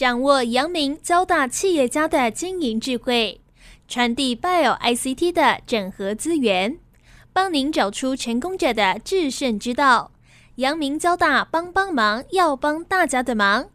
掌握阳明交大企业家的经营智慧，传递 Bio ICT 的整合资源，帮您找出成功者的制胜之道。阳明交大帮帮忙，要帮大家的忙。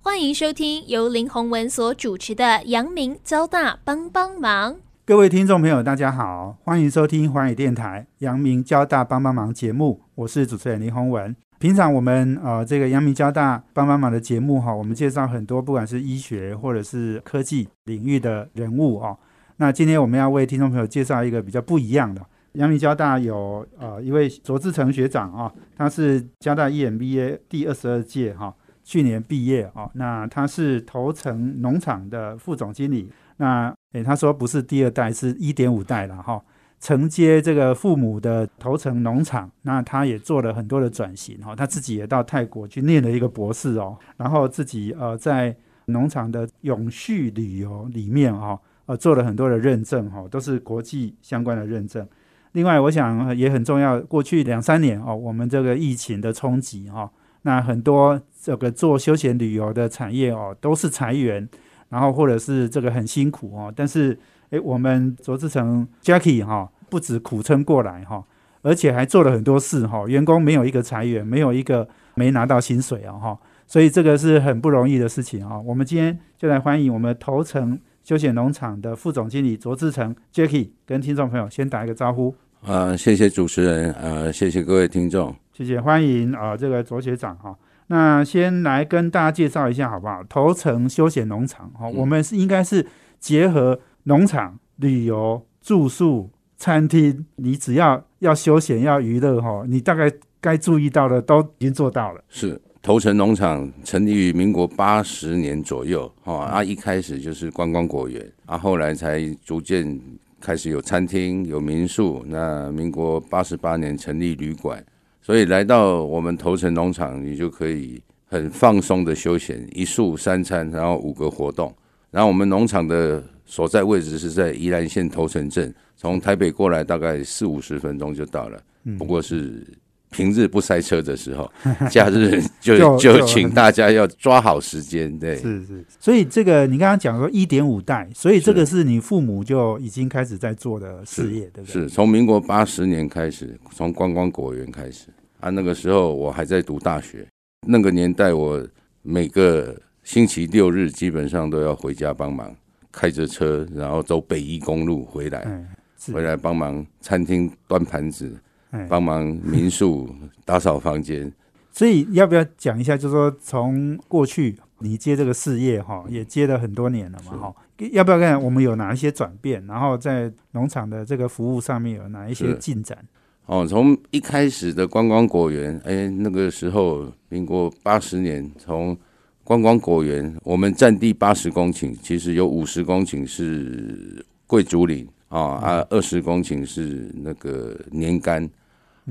欢迎收听由林宏文所主持的阳明交大帮帮忙。各位听众朋友，大家好，欢迎收听华语电台阳明交大帮帮忙节目，我是主持人林宏文。平常我们呃这个阳明交大帮帮忙的节目哈，我们介绍很多不管是医学或者是科技领域的人物哦。那今天我们要为听众朋友介绍一个比较不一样的。阳明交大有呃一位卓志成学长啊，他是交大 EMBA 第二十二届哈，去年毕业哦。那他是头城农场的副总经理。那诶他说不是第二代，是一点五代了哈。承接这个父母的头城农场，那他也做了很多的转型哈，他自己也到泰国去念了一个博士哦，然后自己呃在农场的永续旅游里面哈，呃做了很多的认证哈，都是国际相关的认证。另外，我想也很重要，过去两三年哦，我们这个疫情的冲击哈，那很多这个做休闲旅游的产业哦都是裁员，然后或者是这个很辛苦哦，但是。诶，我们卓志成 Jackie 哈，不止苦撑过来哈，而且还做了很多事哈。员工没有一个裁员，没有一个没拿到薪水啊哈，所以这个是很不容易的事情啊。我们今天就来欢迎我们头城休闲农场的副总经理卓志成 Jackie，跟听众朋友先打一个招呼。啊，谢谢主持人，呃，谢谢各位听众，谢谢欢迎啊，这个卓学长哈。那先来跟大家介绍一下好不好？头城休闲农场哈，我们是应该是结合。农场、旅游、住宿、餐厅，你只要要休闲、要娱乐，哈，你大概该注意到的都已经做到了。是头城农场成立于民国八十年左右，哈，啊，一开始就是观光果园，啊，后来才逐渐开始有餐厅、有民宿。那民国八十八年成立旅馆，所以来到我们头城农场，你就可以很放松的休闲，一宿三餐，然后五个活动。然后我们农场的。所在位置是在宜兰县头城镇，从台北过来大概四五十分钟就到了。不过是平日不塞车的时候，假日就就请大家要抓好时间。对，是是。所以这个你刚刚讲说一点五代，所以这个是你父母就已经开始在做的事业，对不对？是从民国八十年开始，从观光果园开始啊。那个时候我还在读大学，那个年代我每个星期六日基本上都要回家帮忙。开着车，然后走北宜公路回来，回来帮忙餐厅端盘子，帮忙民宿打扫房间。所以要不要讲一下？就是说，从过去你接这个事业哈，也接了很多年了嘛哈。要不要看我们有哪一些转变？然后在农场的这个服务上面有哪一些进展？哦，从一开始的观光果园，哎，那个时候民国八十年从。观光果园，我们占地八十公顷，其实有五十公顷是桂竹林啊，啊，二十公顷是那个年柑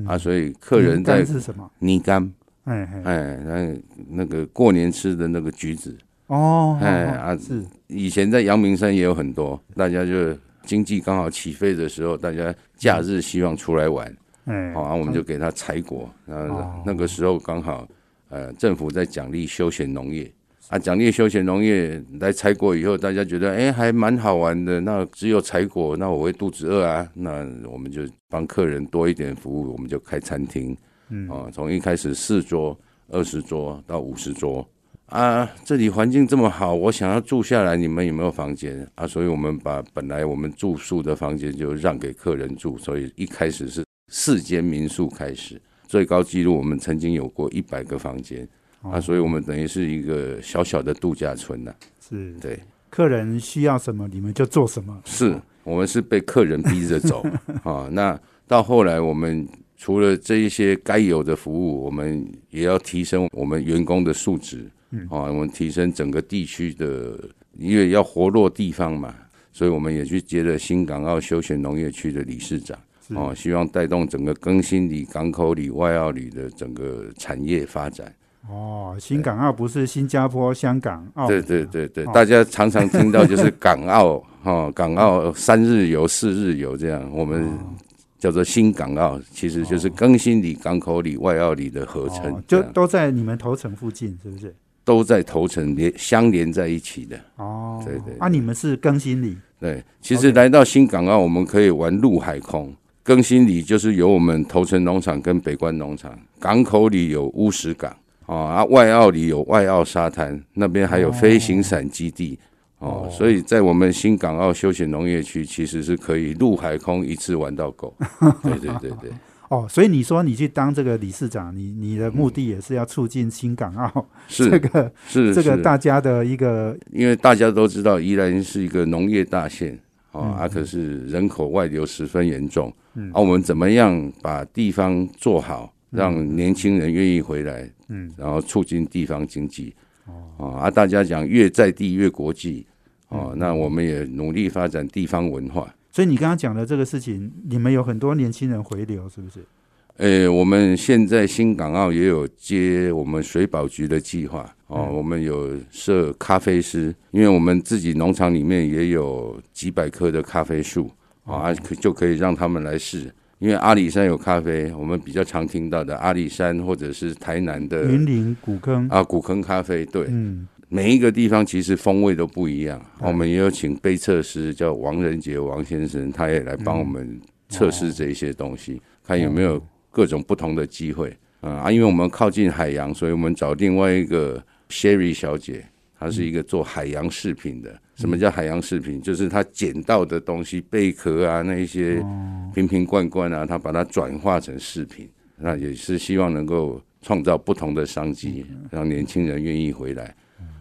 啊，所以客人在是什么？泥柑，哎哎，那那个过年吃的那个橘子。哦，哎啊是，以前在阳明山也有很多，大家就经济刚好起飞的时候，大家假日希望出来玩，哎，好啊，我们就给他采果，然后那个时候刚好。呃，政府在奖励休闲农业啊，奖励休闲农业来采果以后，大家觉得哎，还蛮好玩的。那只有采果，那我会肚子饿啊。那我们就帮客人多一点服务，我们就开餐厅。嗯，啊，从一开始四桌、二十桌到五十桌啊，这里环境这么好，我想要住下来，你们有没有房间啊？所以我们把本来我们住宿的房间就让给客人住，所以一开始是四间民宿开始。最高纪录，我们曾经有过一百个房间啊，所以我们等于是一个小小的度假村呐。是，对，客人需要什么，你们就做什么。是我们是被客人逼着走 啊。那到后来，我们除了这一些该有的服务，我们也要提升我们员工的素质啊。我们提升整个地区的，因为要活络地方嘛，所以我们也去接了新港澳休闲农业区的理事长。哦，希望带动整个更新里、港口里、外澳里的整个产业发展。哦，新港澳不是新加坡、香港、澳？对对对对，大家常常听到就是港澳哈，港澳三日游、四日游这样，我们叫做新港澳，其实就是更新里、港口里、外澳里的合称，就都在你们头城附近，是不是？都在头城连相连在一起的。哦，对对。啊，你们是更新里？对，其实来到新港澳，我们可以玩陆海空。更新里就是有我们头城农场跟北关农场，港口里有乌石港啊，外澳里有外澳沙滩，那边还有飞行伞基地哦，所以在我们新港澳休闲农业区，其实是可以陆海空一次玩到够。对对对对。哦，所以你说你去当这个理事长，你你的目的也是要促进新港澳 是这个是这个大家的一个，因为大家都知道宜兰是一个农业大县啊，啊可是人口外流十分严重。啊，我们怎么样把地方做好，让年轻人愿意回来？嗯，然后促进地方经济。哦，啊，大家讲越在地越国际。哦，那我们也努力发展地方文化。所以你刚刚讲的这个事情，你们有很多年轻人回流，是不是？呃，我们现在新港澳也有接我们水保局的计划。哦，我们有设咖啡师，因为我们自己农场里面也有几百棵的咖啡树。啊，可就可以让他们来试，因为阿里山有咖啡，我们比较常听到的阿里山或者是台南的云林古坑。啊，古坑咖啡，对，嗯，每一个地方其实风味都不一样。我们也有请杯测师叫王仁杰王先生，他也来帮我们测试这一些东西，看有没有各种不同的机会。啊，因为我们靠近海洋，所以我们找另外一个 Sherry 小姐，她是一个做海洋饰品的。什么叫海洋饰品？就是她捡到的东西，贝壳啊，那一些瓶瓶罐罐啊，她把它转化成饰品，那也是希望能够创造不同的商机，让年轻人愿意回来。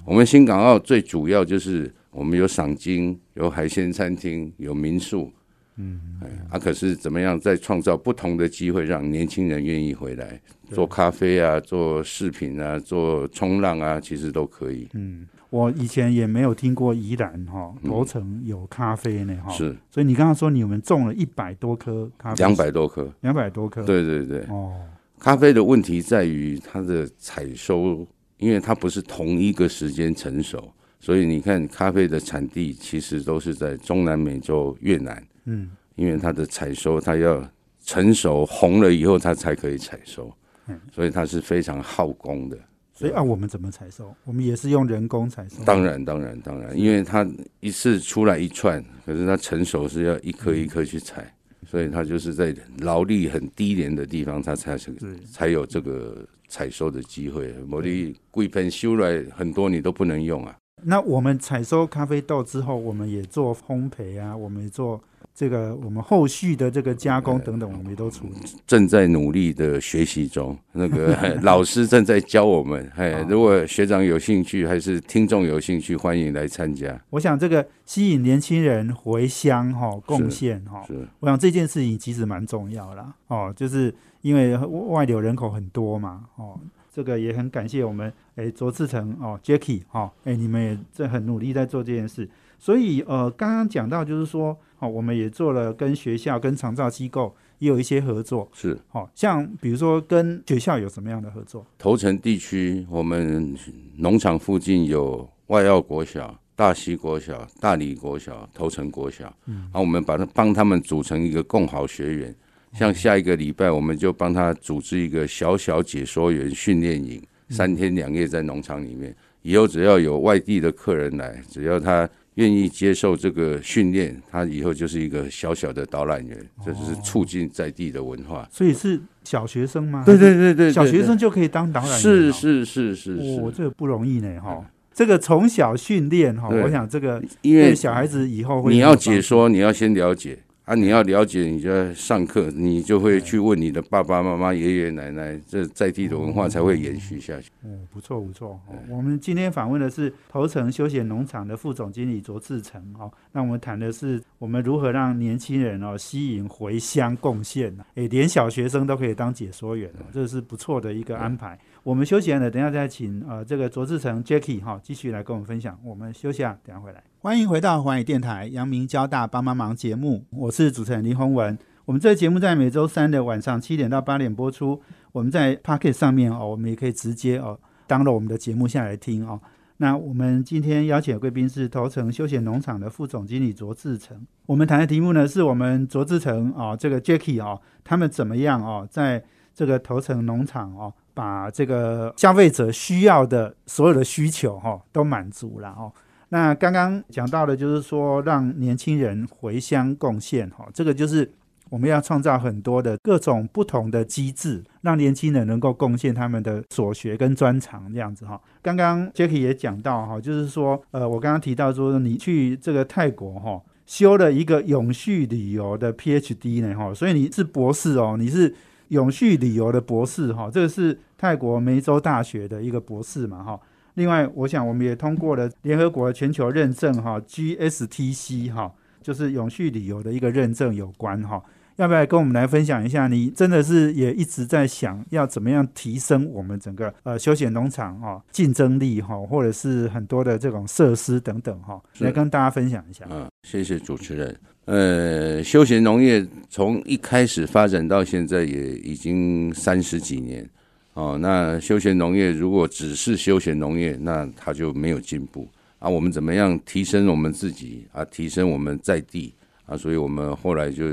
我们新港澳最主要就是我们有赏金，有海鲜餐厅，有民宿，嗯，哎啊，可是怎么样再创造不同的机会，让年轻人愿意回来？做咖啡啊，做饰品啊，做冲浪啊，其实都可以，嗯。我以前也没有听过宜兰哈头城有咖啡呢哈，是，所以你刚刚说你们种了一百多棵咖啡，两百多棵，两百多棵，对对对，哦，咖啡的问题在于它的采收，因为它不是同一个时间成熟，所以你看咖啡的产地其实都是在中南美洲越南，嗯，因为它的采收它要成熟红了以后它才可以采收，嗯，所以它是非常耗工的。所以啊，我们怎么采收？我们也是用人工采收。当然，当然，当然，因为它一次出来一串，可是它成熟是要一颗一颗去采，所以它就是在劳力很低廉的地方，它才是才有这个采收的机会。某的贵盆修来很多，你都不能用啊。那我们采收咖啡豆之后，我们也做烘焙啊，我们也做。这个我们后续的这个加工等等，我们也都处理，正在努力的学习中。那个 老师正在教我们，哎，如果学长有兴趣，还是听众有兴趣，欢迎来参加。我想这个吸引年轻人回乡哈，贡献哈，我想这件事情其实蛮重要啦。哦，就是因为外流人口很多嘛，哦，这个也很感谢我们哎卓志成哦，Jacky 哈，哎，你们也在很努力在做这件事。所以呃，刚刚讲到就是说。哦我们也做了跟学校、跟长照机构也有一些合作，是，好像比如说跟学校有什么样的合作？头城地区，我们农场附近有外澳国小、大溪国小、大理国小、头城国小，嗯，然后我们把它帮他们组成一个共好学员，像下一个礼拜，我们就帮他组织一个小小解说员训练营，三天两夜在农场里面，以后只要有外地的客人来，只要他。愿意接受这个训练，他以后就是一个小小的导览员，这就是促进在地的文化。所以是小学生吗？对对对对，小学生就可以当导览员。是是是是是，我这个不容易呢哈。这个从小训练哈，我想这个因为小孩子以后会你要解说，你要先了解。啊，你要了解，你就要上课，你就会去问你的爸爸妈妈、爷爷奶奶，这在地的文化才会延续下去。嗯，不错不错。我们今天访问的是头城休闲农场的副总经理卓志成。哦，那我们谈的是我们如何让年轻人哦吸引回乡贡献呢？诶，连小学生都可以当解说员哦，这是不错的一个安排。我们休息了，等下再请呃这个卓志成 Jacky 哈继续来跟我们分享。我们休息啊，等下回来。欢迎回到环宇电台阳明交大帮帮忙节目，我是主持人林宏文。我们这个节目在每周三的晚上七点到八点播出。我们在 Pocket 上面哦，我们也可以直接哦当了我们的节目下来听哦。那我们今天邀请的贵宾是头城休闲农场的副总经理卓志成。我们谈的题目呢，是我们卓志成哦，这个 Jacky 哦，他们怎么样哦，在这个头城农场哦，把这个消费者需要的所有的需求哈都满足了哦。那刚刚讲到的，就是说让年轻人回乡贡献哈，这个就是我们要创造很多的各种不同的机制，让年轻人能够贡献他们的所学跟专长这样子哈。刚刚 Jacky 也讲到哈，就是说呃，我刚刚提到说你去这个泰国哈，修了一个永续旅游的 PhD 呢哈，所以你是博士哦，你是永续旅游的博士哈，这个是泰国梅州大学的一个博士嘛哈。另外，我想我们也通过了联合国全球认证哈，GSTC 哈，就是永续旅游的一个认证有关哈。要不要跟我们来分享一下？你真的是也一直在想要怎么样提升我们整个呃休闲农场哈竞争力哈，或者是很多的这种设施等等哈，来跟大家分享一下。嗯，谢谢主持人。呃，休闲农业从一开始发展到现在也已经三十几年。哦，那休闲农业如果只是休闲农业，那它就没有进步啊。我们怎么样提升我们自己啊？提升我们在地啊？所以我们后来就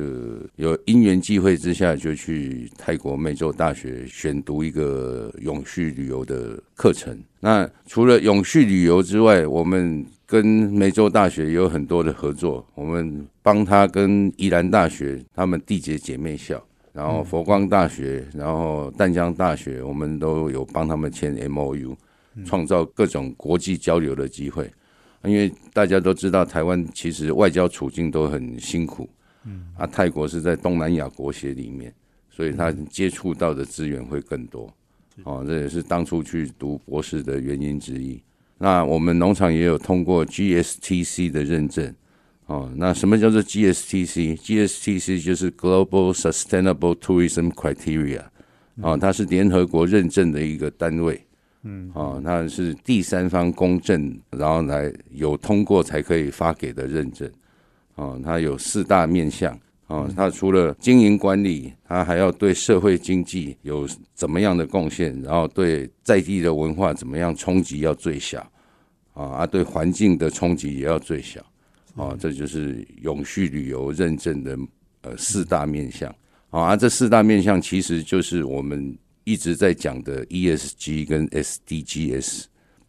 有因缘际会之下，就去泰国美洲大学选读一个永续旅游的课程。那除了永续旅游之外，我们跟梅州大学也有很多的合作。我们帮他跟宜兰大学他们缔结姐妹校。然后佛光大学，然后淡江大学，我们都有帮他们签 M O U，创造各种国际交流的机会。因为大家都知道，台湾其实外交处境都很辛苦。嗯，啊，泰国是在东南亚国协里面，所以他接触到的资源会更多。哦，这也是当初去读博士的原因之一。那我们农场也有通过 G S T C 的认证。哦，那什么叫做 GSTC？GSTC 就是 Global Sustainable Tourism Criteria，哦，它是联合国认证的一个单位，嗯，哦，那是第三方公证，然后来有通过才可以发给的认证，哦，它有四大面向，哦，它除了经营管理，它还要对社会经济有怎么样的贡献，然后对在地的文化怎么样冲击要最小，啊，啊，对环境的冲击也要最小。哦，这就是永续旅游认证的呃四大面向。啊，这四大面向其实就是我们一直在讲的 ESG 跟 SDGs，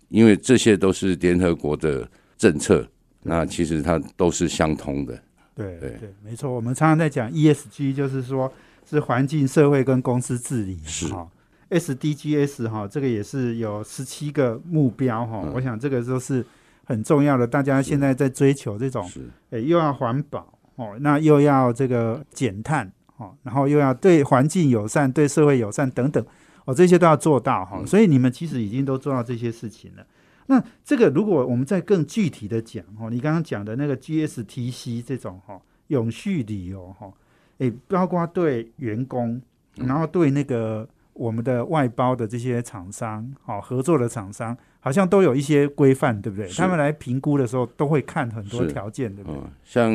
因为这些都是联合国的政策，那其实它都是相通的。对对。对，没错，我们常常在讲 ESG，就是说是环境、社会跟公司治理是。哈，SDGs 哈，这个也是有十七个目标哈，我想这个都是。很重要的，大家现在在追求这种，诶，又要环保哦，那又要这个减碳哦，然后又要对环境友善、对社会友善等等哦，这些都要做到哈。所以你们其实已经都做到这些事情了。那这个如果我们再更具体的讲哦，你刚刚讲的那个 GSTC 这种哈，永续旅游哈，诶，包括对员工，然后对那个我们的外包的这些厂商，好合作的厂商。好像都有一些规范，对不对？他们来评估的时候都会看很多条件，对不对？像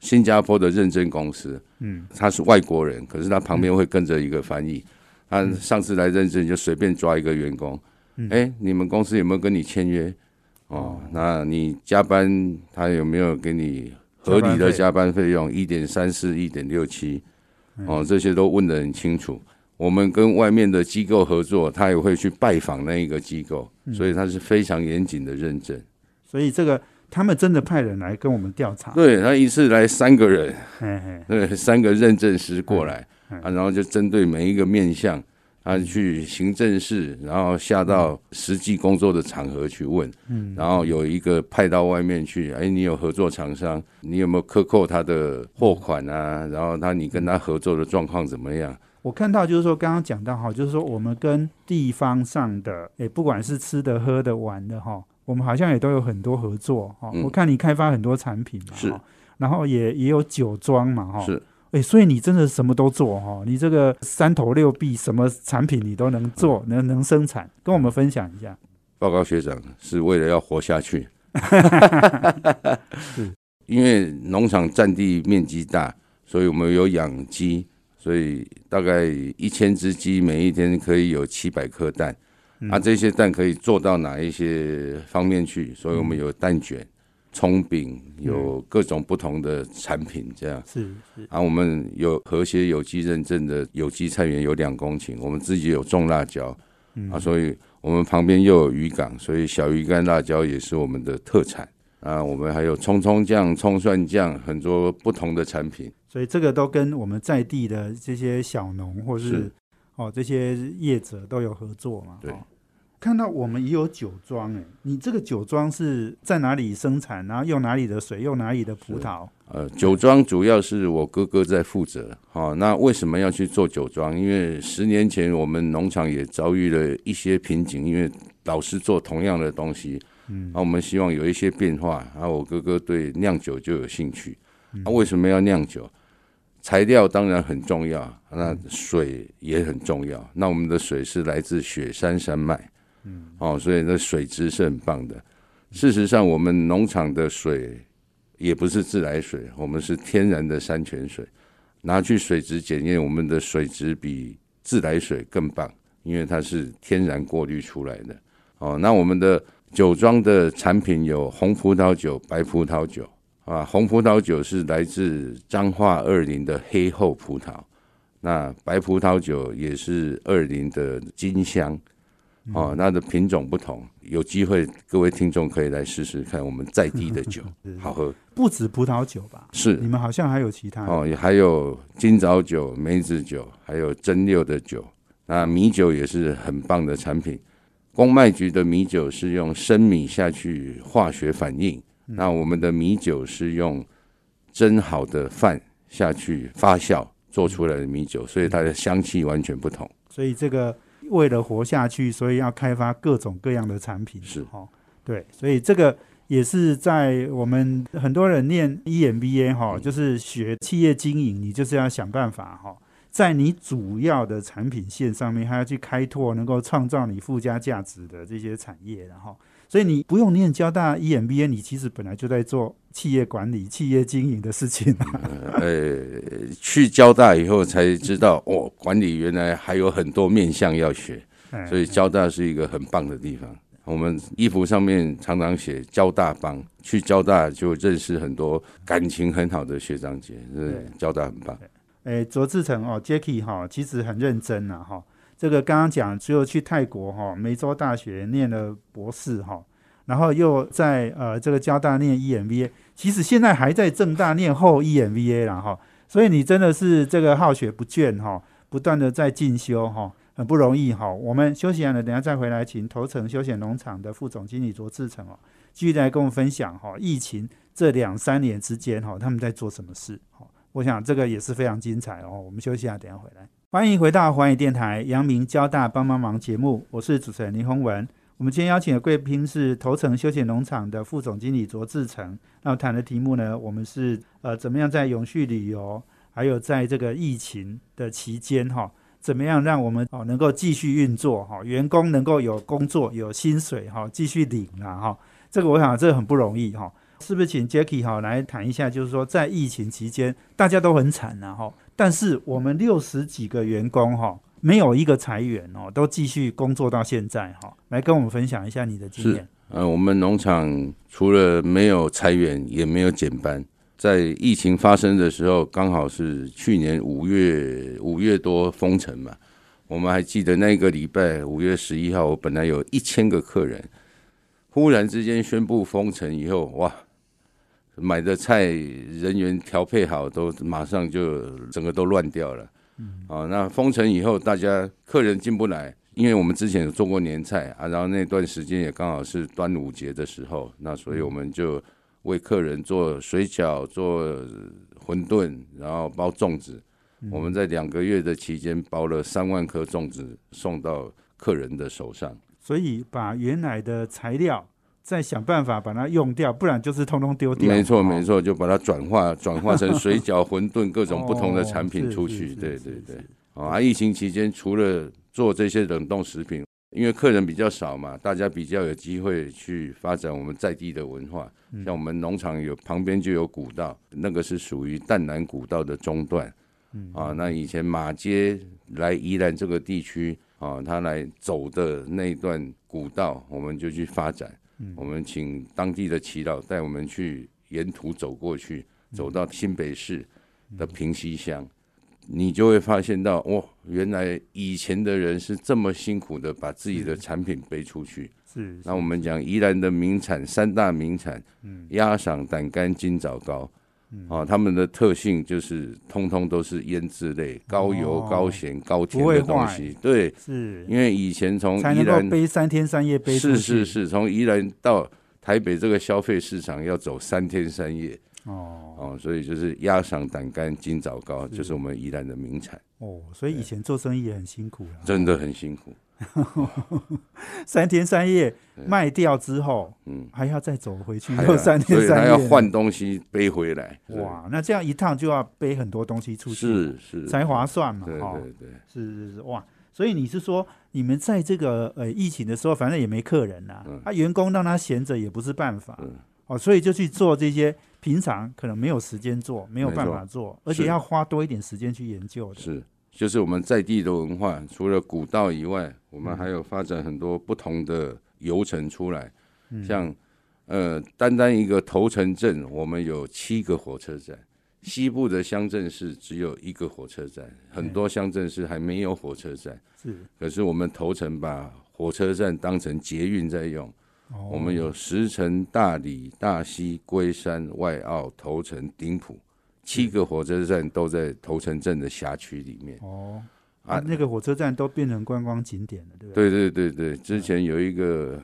新加坡的认证公司，嗯，他是外国人，可是他旁边会跟着一个翻译。他上次来认证就随便抓一个员工，哎，你们公司有没有跟你签约？哦，那你加班他有没有给你合理的加班费用？一点三四、一点六七，哦，这些都问得很清楚。我们跟外面的机构合作，他也会去拜访那一个机构，所以他是非常严谨的认证。所以这个他们真的派人来跟我们调查。对他一次来三个人，对三个认证师过来啊，然后就针对每一个面向，他去行政室，然后下到实际工作的场合去问，然后有一个派到外面去，哎，你有合作厂商，你有没有克扣他的货款啊？然后他你跟他合作的状况怎么样？我看到就是说，刚刚讲到哈，就是说我们跟地方上的，诶，不管是吃的、喝的、玩的哈，我们好像也都有很多合作哈。我看你开发很多产品嘛，是，然后也也有酒庄嘛哈，是，诶，所以你真的什么都做哈，你这个三头六臂，什么产品你都能做，能能生产，跟我们分享一下。报告学长，是为了要活下去，是因为农场占地面积大，所以我们有养鸡。所以大概一千只鸡每一天可以有七百颗蛋，啊，这些蛋可以做到哪一些方面去？所以我们有蛋卷，葱饼，有各种不同的产品，这样是是。啊，我们有和谐有机认证的有机菜园有两公顷，我们自己有种辣椒，啊，所以我们旁边又有渔港，所以小鱼干辣椒也是我们的特产啊。我们还有葱葱酱、葱蒜酱，很多不同的产品。所以这个都跟我们在地的这些小农或是哦这些业者都有合作嘛。对。看到我们也有酒庄哎，你这个酒庄是在哪里生产？然后用哪里的水，用哪里的葡萄？呃，酒庄主要是我哥哥在负责。好，那为什么要去做酒庄？因为十年前我们农场也遭遇了一些瓶颈，因为老是做同样的东西。嗯，那我们希望有一些变化。然后我哥哥对酿酒就有兴趣。啊为什么要酿酒？材料当然很重要，那水也很重要。那我们的水是来自雪山山脉。嗯，哦，所以那水质是很棒的。事实上，我们农场的水也不是自来水，我们是天然的山泉水。拿去水质检验，我们的水质比自来水更棒，因为它是天然过滤出来的。哦，那我们的酒庄的产品有红葡萄酒、白葡萄酒啊。红葡萄酒是来自彰化二林的黑厚葡萄，那白葡萄酒也是二林的金香。哦，那的品种不同，有机会各位听众可以来试试看我们在地的酒，好喝。不止葡萄酒吧？是，你们好像还有其他哦，也还有金枣酒、梅子酒，还有蒸馏的酒。那米酒也是很棒的产品。公卖局的米酒是用生米下去化学反应，那我们的米酒是用蒸好的饭下去发酵做出来的米酒，所以它的香气完全不同。所以这个。为了活下去，所以要开发各种各样的产品。是哈，对，所以这个也是在我们很多人念 EMBA 哈，就是学企业经营，你就是要想办法哈，在你主要的产品线上面，还要去开拓能够创造你附加价值的这些产业，然后。所以你不用念交大 EMBA，你其实本来就在做企业管理、企业经营的事情。呃，去交大以后才知道，哦，管理原来还有很多面向要学。所以交大是一个很棒的地方。我们衣服上面常常写“交大帮”，去交大就认识很多感情很好的学长姐。对，交大很棒。哎，卓志成哦，Jacky 哈，其实很认真呐哈。这个刚刚讲，只有去泰国哈梅州大学念了博士哈，然后又在呃这个交大念 EMBA，其实现在还在正大念后 EMBA 了哈，所以你真的是这个好学不倦哈，不断的在进修哈，很不容易哈。我们休息完了，等下再回来，请头城休闲农场的副总经理卓志成哦，继续来跟我们分享哈，疫情这两三年之间哈，他们在做什么事哈。我想这个也是非常精彩哦。我们休息一下，等下回来。欢迎回到环宇电台阳明交大帮帮忙节目，我是主持人林宏文。我们今天邀请的贵宾是头城休闲农场的副总经理卓志成。那谈的题目呢，我们是呃怎么样在永续旅游，还有在这个疫情的期间哈，怎么样让我们哦能够继续运作哈，员工能够有工作有薪水哈，继续领啊哈。这个我想这个很不容易哈，是不是？请 Jacky 哈来谈一下，就是说在疫情期间大家都很惨呐哈。但是我们六十几个员工哈，没有一个裁员哦，都继续工作到现在哈。来跟我们分享一下你的经验。呃，我们农场除了没有裁员，也没有减班。在疫情发生的时候，刚好是去年五月五月多封城嘛。我们还记得那个礼拜五月十一号，我本来有一千个客人，忽然之间宣布封城以后，哇！买的菜人员调配好，都马上就整个都乱掉了。嗯，啊，那封城以后，大家客人进不来，因为我们之前有做过年菜啊，然后那段时间也刚好是端午节的时候，那所以我们就为客人做水饺、做馄饨，然后包粽子。我们在两个月的期间包了三万颗粽子送到客人的手上，所以把原来的材料。再想办法把它用掉，不然就是通通丢掉。没错，没错，就把它转化转化成 水饺、馄饨各种不同的产品出去。对对对。啊，疫情期间除了做这些冷冻食品，因为客人比较少嘛，大家比较有机会去发展我们在地的文化。像我们农场有旁边就有古道，那个是属于淡南古道的中段。啊，那以前马街来宜兰这个地区啊，他来走的那一段古道，我们就去发展。我们请当地的祈祷带我们去沿途走过去，走到新北市的平溪乡，你就会发现到，哇，原来以前的人是这么辛苦的把自己的产品背出去。是。那我们讲宜兰的名产三大名产，嗯，鸭嗓、胆肝、金枣糕。啊，他们的特性就是通通都是腌制类，高油、高咸、高甜的东西。对，是。因为以前从宜兰背三天三夜背是是是，从宜兰到台北这个消费市场要走三天三夜。哦。哦，所以就是鸭肠、胆肝、金枣糕，就是我们宜兰的名产。哦，所以以前做生意也很辛苦真的很辛苦。三天三夜卖掉之后，嗯，还要再走回去，又 三天三夜，要换东西背回来。哇，那这样一趟就要背很多东西出去，是是才划算嘛？对对对，是是是，哇！所以你是说，你们在这个呃疫情的时候，反正也没客人呐，啊，员工让他闲着也不是办法，嗯哦，所以就去做这些平常可能没有时间做，没有办法做，而且要花多一点时间去研究的。是。就是我们在地的文化，除了古道以外，我们还有发展很多不同的游程出来。像呃，单单一个头城镇，我们有七个火车站；西部的乡镇市只有一个火车站，很多乡镇市还没有火车站。是，可是我们头城把火车站当成捷运在用。我们有石城、大理、大溪、龟山、外澳、头城、顶埔。七个火车站都在头城镇的辖区里面。哦，啊，那个火车站都变成观光景点了，对不对？对对对对，之前有一个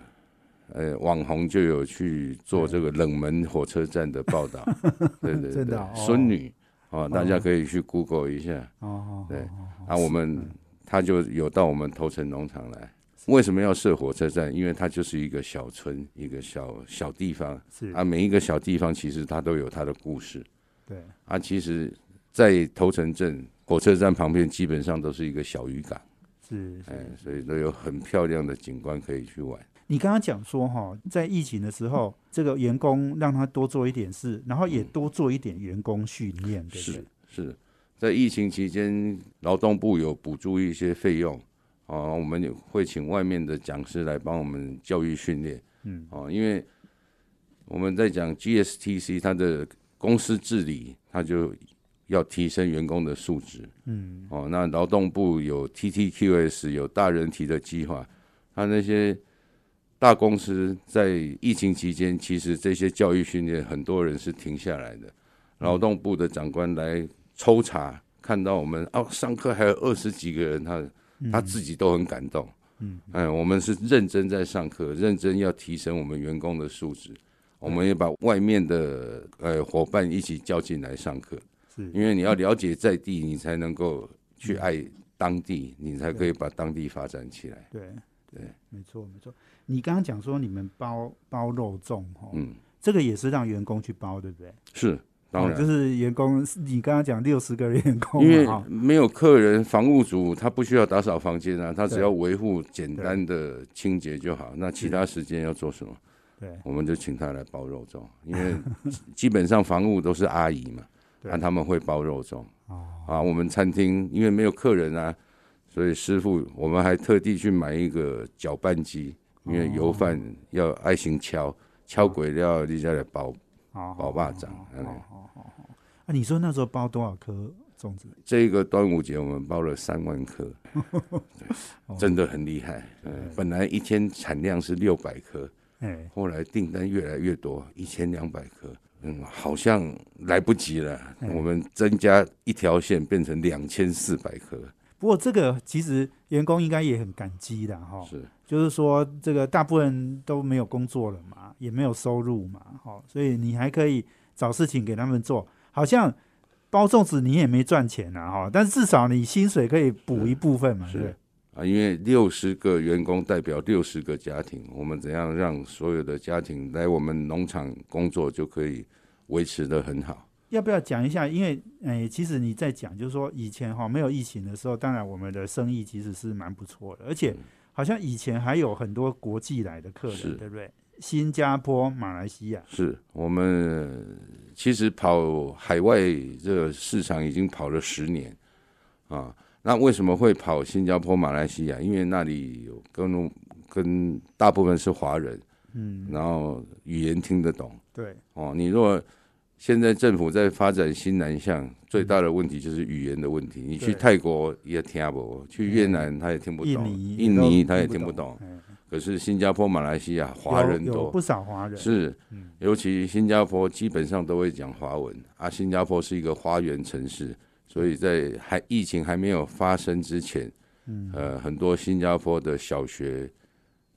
呃网红就有去做这个冷门火车站的报道，对对对，孙女哦，大家可以去 Google 一下哦，对，啊，我们他就有到我们头城农场来，为什么要设火车站？因为它就是一个小村，一个小小地方，是。啊，每一个小地方其实它都有它的故事。对。啊，其实，在头城镇火车站旁边，基本上都是一个小渔港，是，哎，所以都有很漂亮的景观可以去玩。你刚刚讲说哈，在疫情的时候，这个员工让他多做一点事，然后也多做一点员工训练，对是是，在疫情期间，劳动部有补助一些费用，啊，我们也会请外面的讲师来帮我们教育训练，嗯，哦，因为我们在讲 GSTC 它的。公司治理，他就要提升员工的素质。嗯，哦，那劳动部有 TTQS 有大人提的计划，他那些大公司在疫情期间，其实这些教育训练很多人是停下来的。劳动部的长官来抽查，看到我们哦，上课还有二十几个人，他他自己都很感动。嗯，哎，我们是认真在上课，认真要提升我们员工的素质。我们也把外面的呃伙伴一起叫进来上课，是因为你要了解在地，你才能够去爱当地，你才可以把当地发展起来。对对，没错没错。你刚刚讲说你们包包肉粽哈，嗯，这个也是让员工去包，对不对？是，当然就是员工。你刚刚讲六十个员工，因为没有客人，房务组他不需要打扫房间啊，他只要维护简单的清洁就好。那其他时间要做什么？对，我们就请他来包肉粽，因为基 本上房务都是阿姨嘛，那他们会包肉粽。哦，啊，我们餐厅因为没有客人啊，所以师傅我们还特地去买一个搅拌机，因为油饭要爱心敲，敲鬼料立下来包，包霸掌。好好好，啊，你说那时候包多少颗粽子？这个端午节我们包了三万颗，真的很厉害。嗯，本来一天产量是六百颗。哎，后来订单越来越多，一千两百颗，嗯，好像来不及了。我们增加一条线，变成两千四百颗。不过这个其实员工应该也很感激的哈。是，就是说这个大部分都没有工作了嘛，也没有收入嘛，哈，所以你还可以找事情给他们做。好像包粽子你也没赚钱啊，哈，但至少你薪水可以补一部分嘛，是。啊，因为六十个员工代表六十个家庭，我们怎样让所有的家庭来我们农场工作就可以维持的很好？要不要讲一下？因为诶，其实你在讲，就是说以前哈没有疫情的时候，当然我们的生意其实是蛮不错的，而且好像以前还有很多国际来的客人，对不对？新加坡、马来西亚，是我们其实跑海外这个市场已经跑了十年啊。那为什么会跑新加坡、马来西亚？因为那里有跟跟大部分是华人，嗯，然后语言听得懂，对，哦，你如果现在政府在发展新南向，最大的问题就是语言的问题。你去泰国也听不，去越南他也听不懂，印尼他也听不懂。可是新加坡、马来西亚华人多，不少华人是，尤其新加坡基本上都会讲华文啊。新加坡是一个花园城市，所以在还疫情还没有发生之前，呃，很多新加坡的小学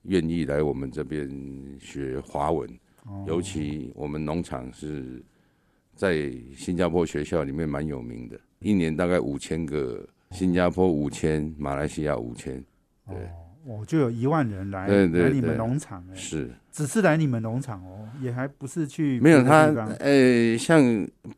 愿意来我们这边学华文，尤其我们农场是在新加坡学校里面蛮有名的，一年大概五千个，新加坡五千，马来西亚五千，对。哦，就有一万人来来你们农场，是，只是来你们农场哦，也还不是去没有他，呃，像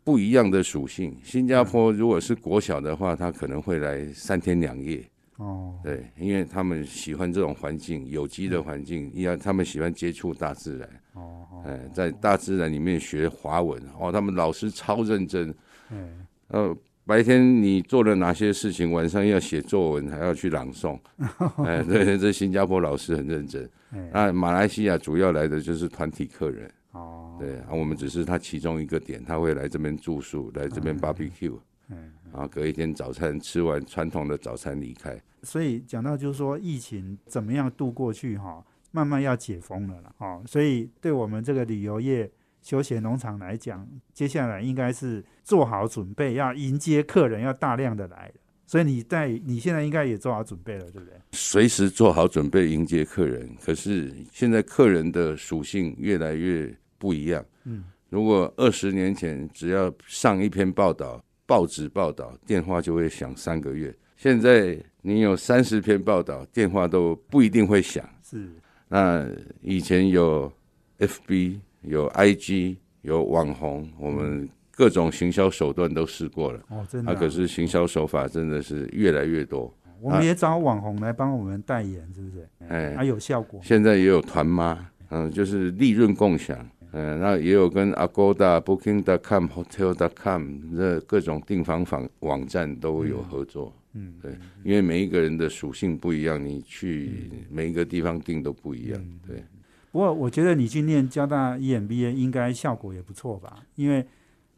不一样的属性。新加坡如果是国小的话，他可能会来三天两夜，哦，对，因为他们喜欢这种环境，有机的环境，因为他们喜欢接触大自然，哦，哎，在大自然里面学华文，哦，他们老师超认真，嗯，呃。白天你做了哪些事情？晚上要写作文，还要去朗诵。哎，对，这新加坡老师很认真。那马来西亚主要来的就是团体客人。哦，对，啊，我们只是他其中一个点，他会来这边住宿，来这边 barbecue。嗯，然后隔一天早餐吃完传统的早餐离开。所以讲到就是说疫情怎么样度过去哈，慢慢要解封了了。哦，所以对我们这个旅游业。休闲农场来讲，接下来应该是做好准备，要迎接客人，要大量的来所以你在你现在应该也做好准备了，对不对？随时做好准备迎接客人。可是现在客人的属性越来越不一样。嗯，如果二十年前只要上一篇报道，报纸报道，电话就会响三个月。现在你有三十篇报道，电话都不一定会响。是。那以前有 FB。有 IG，有网红，我们各种行销手段都试过了。哦，真的。啊，可是行销手法真的是越来越多。我们也找网红来帮我们代言，是不是？哎，还有效果。现在也有团妈，嗯，就是利润共享。嗯，那也有跟 Agoda、Booking.com、Hotel.com 这各种订房房网站都有合作。嗯，对，因为每一个人的属性不一样，你去每一个地方订都不一样。对。不过我觉得你去念交大 EMBA 应该效果也不错吧？因为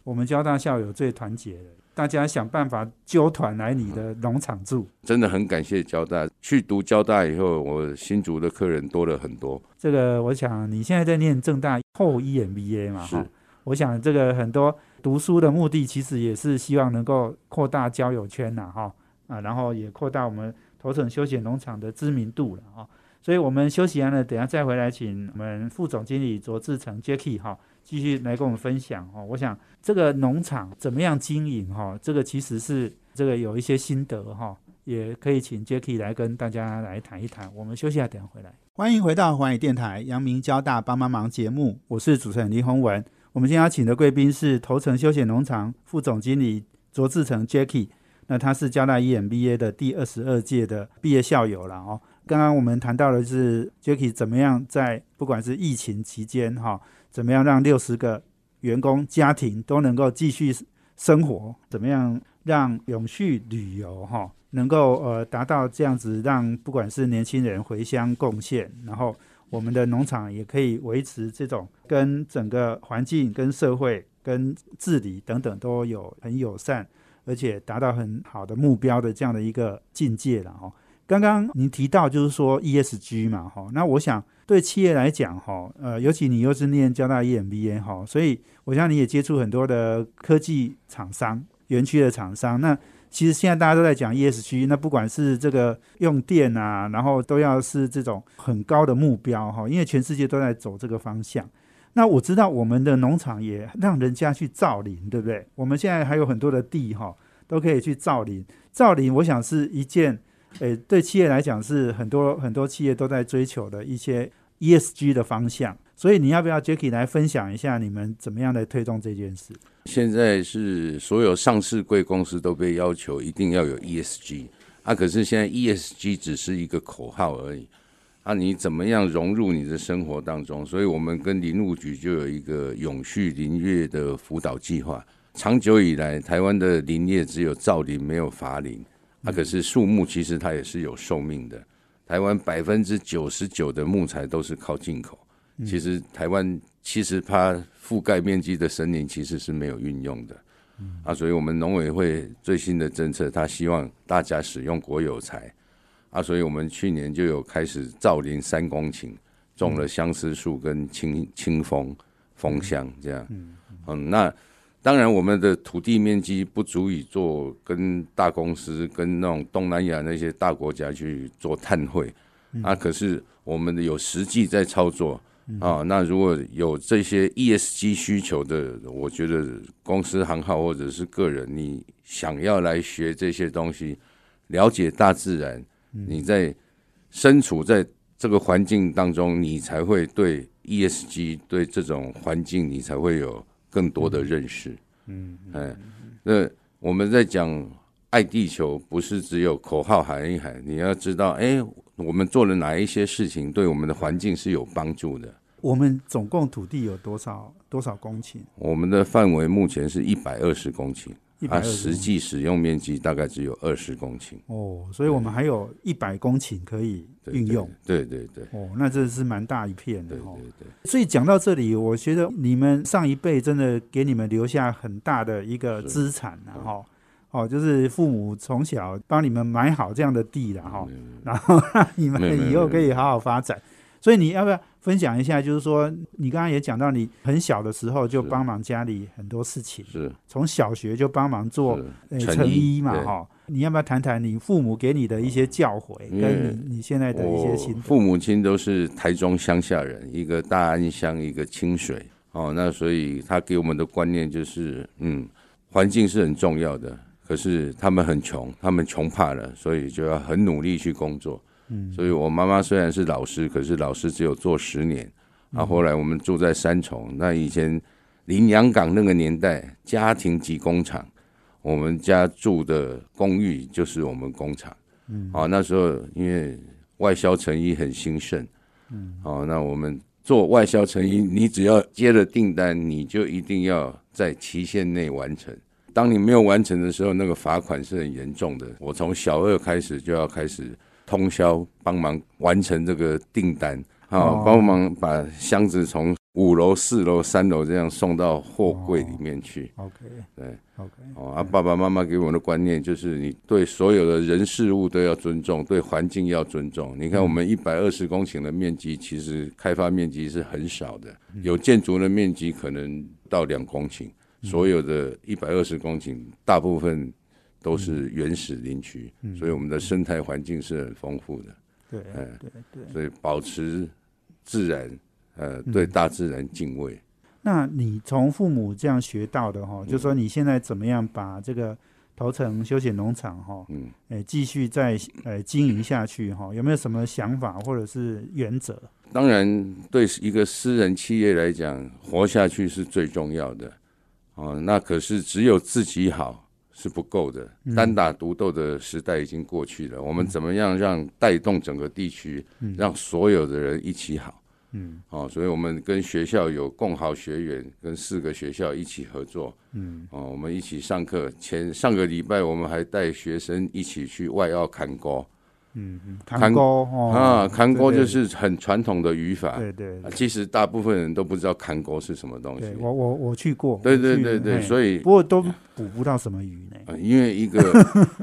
我们交大校友最团结了，大家想办法揪团来你的农场住。真的很感谢交大，去读交大以后，我新竹的客人多了很多。这个我想你现在在念正大后 EMBA 嘛？哈。我想这个很多读书的目的其实也是希望能够扩大交友圈呐，哈啊，然后也扩大我们头城休闲农场的知名度了啊。所以我们休息完了，等下再回来，请我们副总经理卓志成 Jacky 哈，继续来跟我们分享哈。我想这个农场怎么样经营哈，这个其实是这个有一些心得哈，也可以请 Jacky 来跟大家来谈一谈。我们休息下，等下回来。欢迎回到环宇电台阳明交大帮帮忙节目，我是主持人林宏文。我们今天要请的贵宾是头城休闲农场副总经理卓志成 Jacky，那他是交大 EMBA 的第二十二届的毕业校友了哦。刚刚我们谈到的是 Jacky 怎么样在不管是疫情期间哈，怎么样让六十个员工家庭都能够继续生活，怎么样让永续旅游哈能够呃达到这样子，让不管是年轻人回乡贡献，然后我们的农场也可以维持这种跟整个环境、跟社会、跟治理等等都有很友善，而且达到很好的目标的这样的一个境界了哈。刚刚您提到就是说 ESG 嘛，哈，那我想对企业来讲，哈，呃，尤其你又是念交大 EMBA 哈，所以我想你也接触很多的科技厂商、园区的厂商。那其实现在大家都在讲 ESG，那不管是这个用电啊，然后都要是这种很高的目标哈，因为全世界都在走这个方向。那我知道我们的农场也让人家去造林，对不对？我们现在还有很多的地哈，都可以去造林。造林，我想是一件。诶，对企业来讲是很多很多企业都在追求的一些 ESG 的方向，所以你要不要 Jacky 来分享一下你们怎么样来推动这件事？现在是所有上市贵公司都被要求一定要有 ESG 啊，可是现在 ESG 只是一个口号而已啊，你怎么样融入你的生活当中？所以我们跟林务局就有一个永续林业的辅导计划，长久以来台湾的林业只有造林没有伐林。那可是树木，其实它也是有寿命的。台湾百分之九十九的木材都是靠进口，其实台湾七十趴覆盖面积的森林其实是没有运用的，啊，所以我们农委会最新的政策，他希望大家使用国有材，啊，所以我们去年就有开始造林三公顷，种了相思树跟清清风枫香这样，嗯，那当然我们的土地面积不足以做跟大公司跟那种东南亚那些大国家去做碳汇，啊，可是我们有实际在操作。啊，那如果有这些 ESG 需求的，我觉得公司行号或者是个人，你想要来学这些东西，了解大自然，你在身处在这个环境当中，你才会对 ESG 对这种环境，你才会有更多的认识。嗯，哎，那我们在讲爱地球，不是只有口号喊一喊，你要知道，哎。我们做了哪一些事情，对我们的环境是有帮助的？我们总共土地有多少多少公顷？我们的范围目前是一百二十公顷，它实际使用面积大概只有二十公顷。哦，所以我们还有一百公顷可以运用。对对对。哦，那这是蛮大一片的。对对对。所以讲到这里，我觉得你们上一辈真的给你们留下很大的一个资产然后。哦，就是父母从小帮你们买好这样的地了哈，然后让你们以后可以好好发展。所以你要不要分享一下？就是说，你刚刚也讲到，你很小的时候就帮忙家里很多事情，是从小学就帮忙做成衣嘛哈。你要不要谈谈你父母给你的一些教诲，跟你你现在的一些心得？父母亲都是台中乡下人，一个大安乡，一个清水哦。那所以他给我们的观念就是，嗯，环境是很重要的。可是他们很穷，他们穷怕了，所以就要很努力去工作。嗯，所以我妈妈虽然是老师，可是老师只有做十年。啊，后来我们住在三重，那以前林洋港那个年代，家庭及工厂，我们家住的公寓就是我们工厂。嗯，啊，那时候因为外销成衣很兴盛。嗯，哦，那我们做外销成衣，你只要接了订单，你就一定要在期限内完成。当你没有完成的时候，那个罚款是很严重的。我从小二开始就要开始通宵帮忙完成这个订单，啊，帮忙把箱子从五楼、四楼、三楼这样送到货柜里面去。OK，对，OK。哦，啊，爸爸妈妈给我们的观念就是，你对所有的人事物都要尊重，对环境要尊重。你看，我们一百二十公顷的面积，其实开发面积是很少的，有建筑的面积可能到两公顷。所有的一百二十公顷，大部分都是原始林区，所以我们的生态环境是很丰富的。对，嗯，对对，所以保持自然，呃，对大自然敬畏。那你从父母这样学到的哈，就说你现在怎么样把这个头城休闲农场哈，嗯，哎，继续再呃经营下去哈？有没有什么想法或者是原则？当然，对一个私人企业来讲，活下去是最重要的。哦，那可是只有自己好是不够的，单打独斗的时代已经过去了。我们怎么样让带动整个地区，让所有的人一起好？嗯，哦，所以我们跟学校有共好学员，跟四个学校一起合作。嗯，哦，我们一起上课。前上个礼拜，我们还带学生一起去外澳看沟。嗯嗯，砍钩啊，砍钩就是很传统的语法。对对，其实大部分人都不知道砍钩是什么东西。我我我去过。对对对对，所以不过都捕不到什么鱼呢？因为一个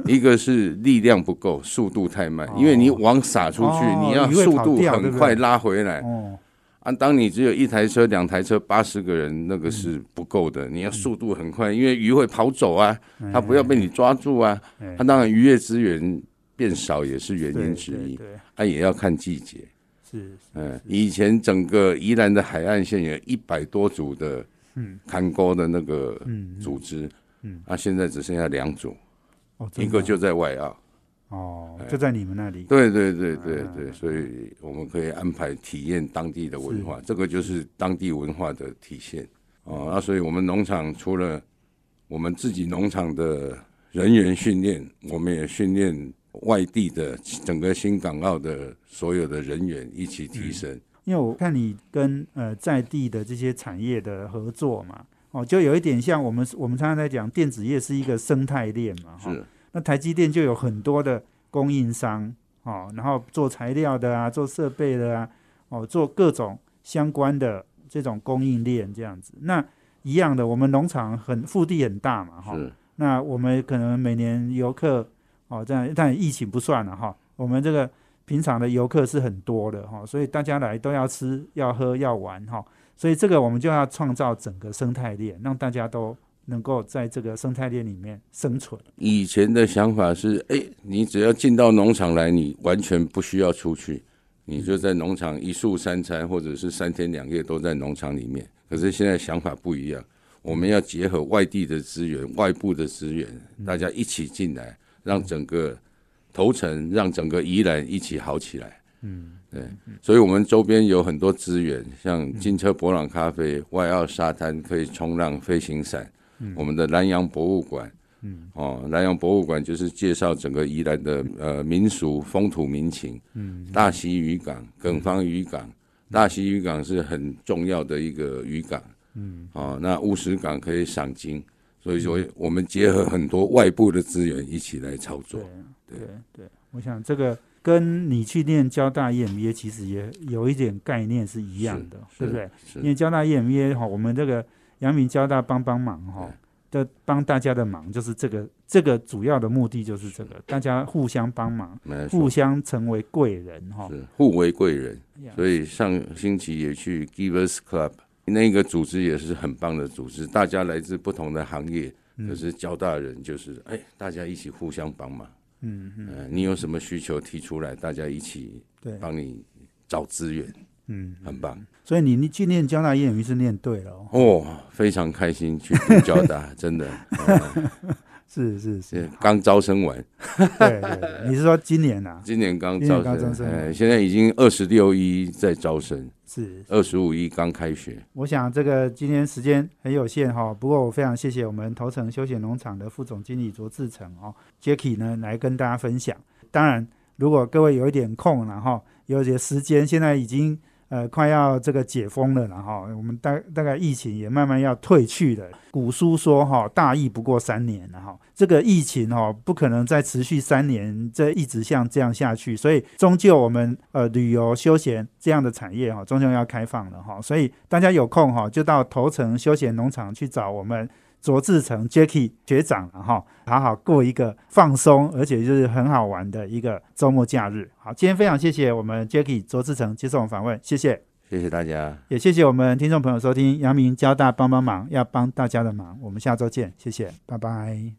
一个是力量不够，速度太慢。因为你网撒出去，你要速度很快拉回来。哦。啊，当你只有一台车、两台车、八十个人，那个是不够的。你要速度很快，因为鱼会跑走啊，它不要被你抓住啊。它当然渔业资源。变少也是原因之一，啊，也要看季节。是，嗯，以前整个宜兰的海岸线有一百多组的，嗯，看沟的那个组织，嗯，啊，现在只剩下两组，哦，一个就在外澳，哦，就在你们那里。对对对对对，所以我们可以安排体验当地的文化，这个就是当地文化的体现。哦，那所以我们农场除了我们自己农场的人员训练，我们也训练。外地的整个新港澳的所有的人员一起提升，因为我看你跟呃在地的这些产业的合作嘛，哦，就有一点像我们我们常常在讲电子业是一个生态链嘛，是。那台积电就有很多的供应商，哦，然后做材料的啊，做设备的啊，哦，做各种相关的这种供应链这样子。那一样的，我们农场很腹地很大嘛，哈。那我们可能每年游客哦，这样但疫情不算了哈。我们这个平常的游客是很多的哈，所以大家来都要吃、要喝、要玩哈。所以这个我们就要创造整个生态链，让大家都能够在这个生态链里面生存。以前的想法是，哎，你只要进到农场来，你完全不需要出去，你就在农场一宿三餐，或者是三天两夜都在农场里面。可是现在想法不一样。我们要结合外地的资源、外部的资源，大家一起进来，让整个头城、让整个宜兰一起好起来。嗯，对，所以我们周边有很多资源，像金车博朗咖啡、外澳沙滩可以冲浪、飞行伞。我们的南洋博物馆，嗯，哦，南洋博物馆就是介绍整个宜兰的呃民俗风土民情。嗯，大溪渔港、耿方渔港，大溪渔港是很重要的一个渔港。嗯，哦，那乌石港可以赏金，所以说我们结合很多外部的资源一起来操作。对对对，我想这个跟你去念交大 EMBA 其实也有一点概念是一样的，对不对？因为交大 EMBA 哈，我们这个阳明交大帮帮忙哈的帮大家的忙，就是这个这个主要的目的就是这个，大家互相帮忙，互相成为贵人哈，互为贵人。所以上星期也去 Givers Club。那个组织也是很棒的组织，大家来自不同的行业，可是交大人就是哎，大家一起互相帮忙。嗯嗯，你有什么需求提出来，大家一起帮你找资源。嗯，很棒。所以你你去念交大业余是念对了哦，非常开心去交大，真的。是是是，刚招生完。对对对，你是说今年啊？今年刚招生，哎，现在已经二十六一在招生，是二十五一刚开学。我想这个今天时间很有限哈，不过我非常谢谢我们头城休闲农场的副总经理卓志成哦，Jacky 呢来跟大家分享。当然，如果各位有一点空然后，有些时间，现在已经。呃，快要这个解封了，然后我们大大概疫情也慢慢要退去了。古书说哈，大疫不过三年了哈，这个疫情哈不可能再持续三年，这一直像这样下去，所以终究我们呃旅游休闲这样的产业哈，终究要开放了哈，所以大家有空哈就到头城休闲农场去找我们。卓志成 Jacky 学长了哈，好好过一个放松而且就是很好玩的一个周末假日。好，今天非常谢谢我们 Jacky 卓志成接受我们访问，谢谢，谢谢大家，也谢谢我们听众朋友收听阳明交大帮帮忙，要帮大家的忙，我们下周见，谢谢，拜拜。